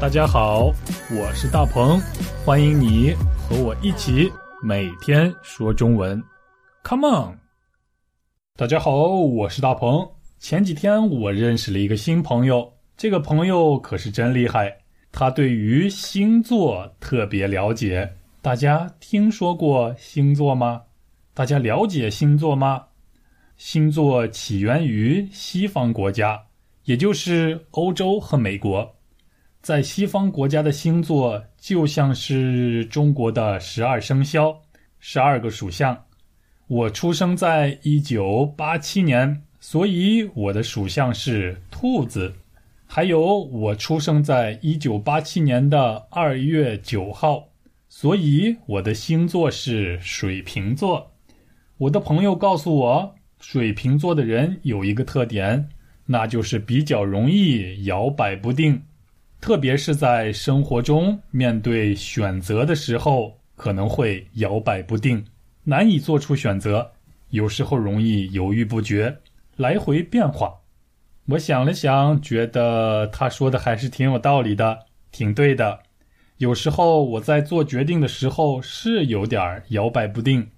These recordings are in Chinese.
大家好，我是大鹏，欢迎你和我一起每天说中文。Come on！大家好，我是大鹏。前几天我认识了一个新朋友，这个朋友可是真厉害，他对于星座特别了解。大家听说过星座吗？大家了解星座吗？星座起源于西方国家，也就是欧洲和美国。在西方国家的星座就像是中国的十二生肖，十二个属相。我出生在一九八七年，所以我的属相是兔子。还有，我出生在一九八七年的二月九号，所以我的星座是水瓶座。我的朋友告诉我，水瓶座的人有一个特点，那就是比较容易摇摆不定。特别是在生活中面对选择的时候，可能会摇摆不定，难以做出选择，有时候容易犹豫不决，来回变化。我想了想，觉得他说的还是挺有道理的，挺对的。有时候我在做决定的时候是有点摇摆不定。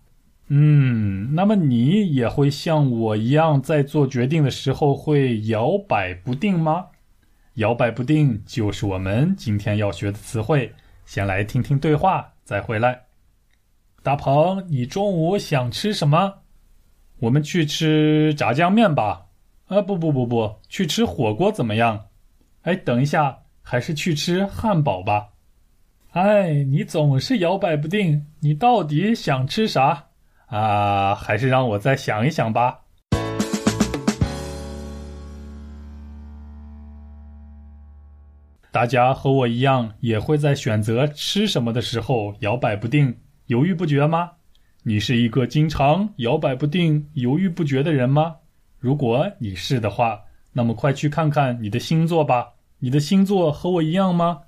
嗯，那么你也会像我一样在做决定的时候会摇摆不定吗？摇摆不定就是我们今天要学的词汇。先来听听对话，再回来。大鹏，你中午想吃什么？我们去吃炸酱面吧。啊，不不不不，去吃火锅怎么样？哎，等一下，还是去吃汉堡吧。哎，你总是摇摆不定，你到底想吃啥？啊，还是让我再想一想吧。大家和我一样，也会在选择吃什么的时候摇摆不定、犹豫不决吗？你是一个经常摇摆不定、犹豫不决的人吗？如果你是的话，那么快去看看你的星座吧。你的星座和我一样吗？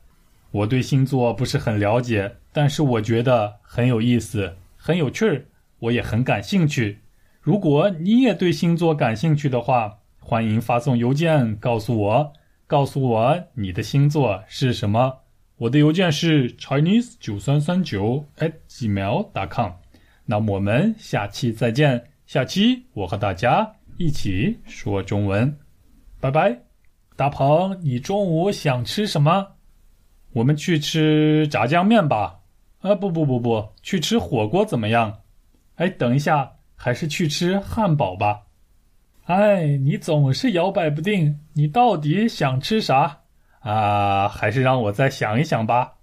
我对星座不是很了解，但是我觉得很有意思、很有趣儿，我也很感兴趣。如果你也对星座感兴趣的话，欢迎发送邮件告诉我。告诉我你的星座是什么？我的邮件是 chinese 九三三九 at gmail.com。那我们下期再见。下期我和大家一起说中文，拜拜。大鹏，你中午想吃什么？我们去吃炸酱面吧。啊，不不不不，去吃火锅怎么样？哎，等一下，还是去吃汉堡吧。哎，你总是摇摆不定，你到底想吃啥？啊，还是让我再想一想吧。